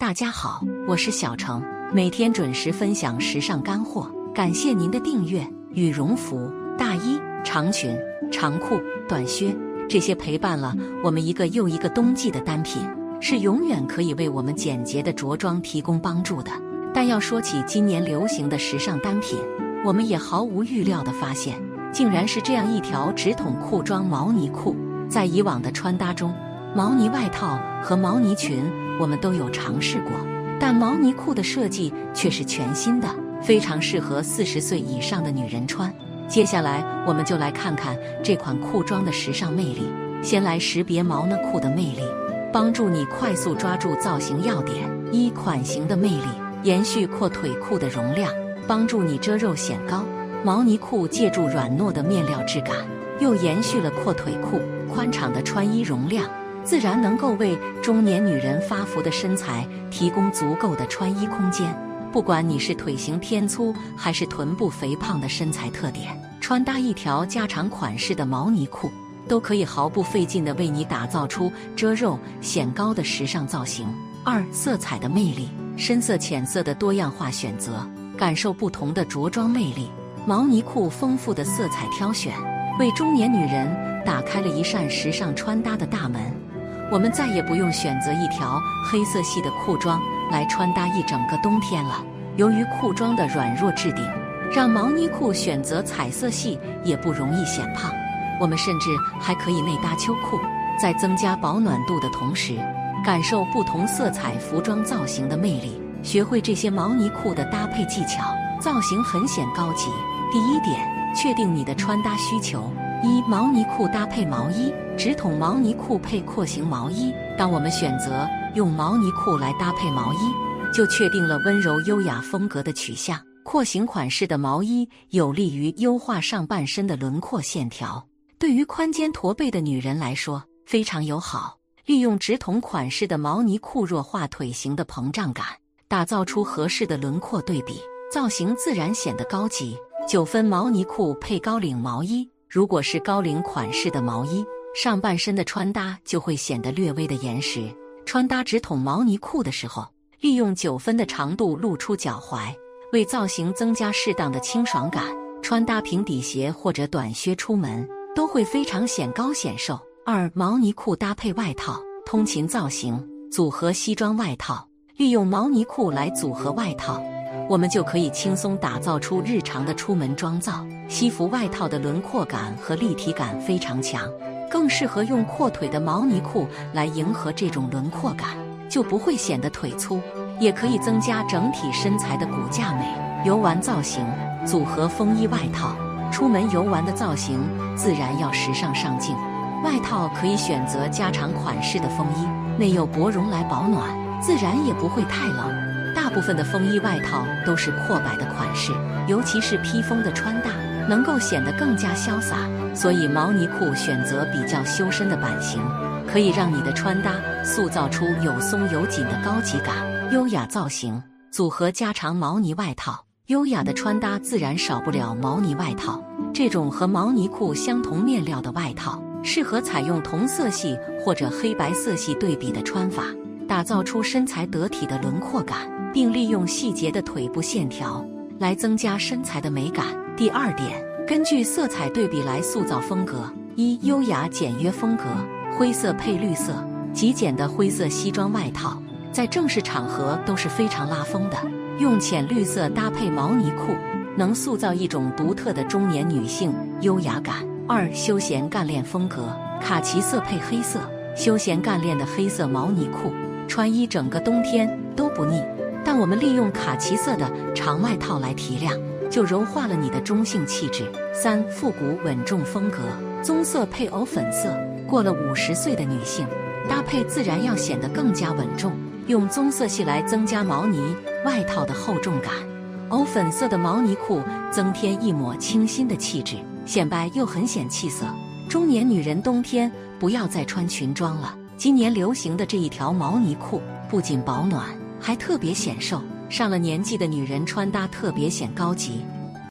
大家好，我是小程，每天准时分享时尚干货，感谢您的订阅。羽绒服、大衣、长裙、长裤、短靴，这些陪伴了我们一个又一个冬季的单品，是永远可以为我们简洁的着装提供帮助的。但要说起今年流行的时尚单品，我们也毫无预料的发现，竟然是这样一条直筒裤装毛呢裤。在以往的穿搭中，毛呢外套和毛呢裙。我们都有尝试过，但毛呢裤的设计却是全新的，非常适合四十岁以上的女人穿。接下来，我们就来看看这款裤装的时尚魅力。先来识别毛呢裤的魅力，帮助你快速抓住造型要点。一、款型的魅力，延续阔腿裤的容量，帮助你遮肉显高。毛呢裤借助软糯的面料质感，又延续了阔腿裤宽敞的穿衣容量。自然能够为中年女人发福的身材提供足够的穿衣空间。不管你是腿型偏粗还是臀部肥胖的身材特点，穿搭一条加长款式的毛呢裤，都可以毫不费劲地为你打造出遮肉显高的时尚造型。二、色彩的魅力，深色、浅色的多样化选择，感受不同的着装魅力。毛呢裤丰富的色彩挑选，为中年女人打开了一扇时尚穿搭的大门。我们再也不用选择一条黑色系的裤装来穿搭一整个冬天了。由于裤装的软弱质地，让毛呢裤选择彩色系也不容易显胖。我们甚至还可以内搭秋裤，在增加保暖度的同时，感受不同色彩服装造型的魅力。学会这些毛呢裤的搭配技巧，造型很显高级。第一点，确定你的穿搭需求。一毛呢裤搭配毛衣，直筒毛呢裤配廓形毛衣。当我们选择用毛呢裤来搭配毛衣，就确定了温柔优雅风格的取向。廓形款式的毛衣有利于优化上半身的轮廓线条，对于宽肩驼背的女人来说非常友好。利用直筒款式的毛呢裤弱化腿型的膨胀感，打造出合适的轮廓对比，造型自然显得高级。九分毛呢裤配高领毛衣。如果是高领款式的毛衣，上半身的穿搭就会显得略微的严实。穿搭直筒毛呢裤的时候，利用九分的长度露出脚踝，为造型增加适当的清爽感。穿搭平底鞋或者短靴出门，都会非常显高显瘦。二毛呢裤搭配外套，通勤造型组合西装外套，利用毛呢裤来组合外套。我们就可以轻松打造出日常的出门妆造。西服外套的轮廓感和立体感非常强，更适合用阔腿的毛呢裤来迎合这种轮廓感，就不会显得腿粗，也可以增加整体身材的骨架美。游玩造型组合风衣外套，出门游玩的造型自然要时尚上镜。外套可以选择加长款式的风衣，内有薄绒来保暖，自然也不会太冷。部分的风衣外套都是阔摆的款式，尤其是披风的穿搭，能够显得更加潇洒。所以毛呢裤选择比较修身的版型，可以让你的穿搭塑造出有松有紧的高级感、优雅造型。组合加长毛呢外套，优雅的穿搭自然少不了毛呢外套。这种和毛呢裤相同面料的外套，适合采用同色系或者黑白色系对比的穿法，打造出身材得体的轮廓感。并利用细节的腿部线条来增加身材的美感。第二点，根据色彩对比来塑造风格：一、优雅简约风格，灰色配绿色，极简的灰色西装外套，在正式场合都是非常拉风的。用浅绿色搭配毛呢裤，能塑造一种独特的中年女性优雅感。二、休闲干练风格，卡其色配黑色，休闲干练的黑色毛呢裤，穿一整个冬天都不腻。但我们利用卡其色的长外套来提亮，就柔化了你的中性气质。三复古稳重风格，棕色配藕粉色，过了五十岁的女性搭配自然要显得更加稳重。用棕色系来增加毛呢外套的厚重感，藕粉色的毛呢裤增添一抹清新的气质，显白又很显气色。中年女人冬天不要再穿裙装了，今年流行的这一条毛呢裤不仅保暖。还特别显瘦，上了年纪的女人穿搭特别显高级。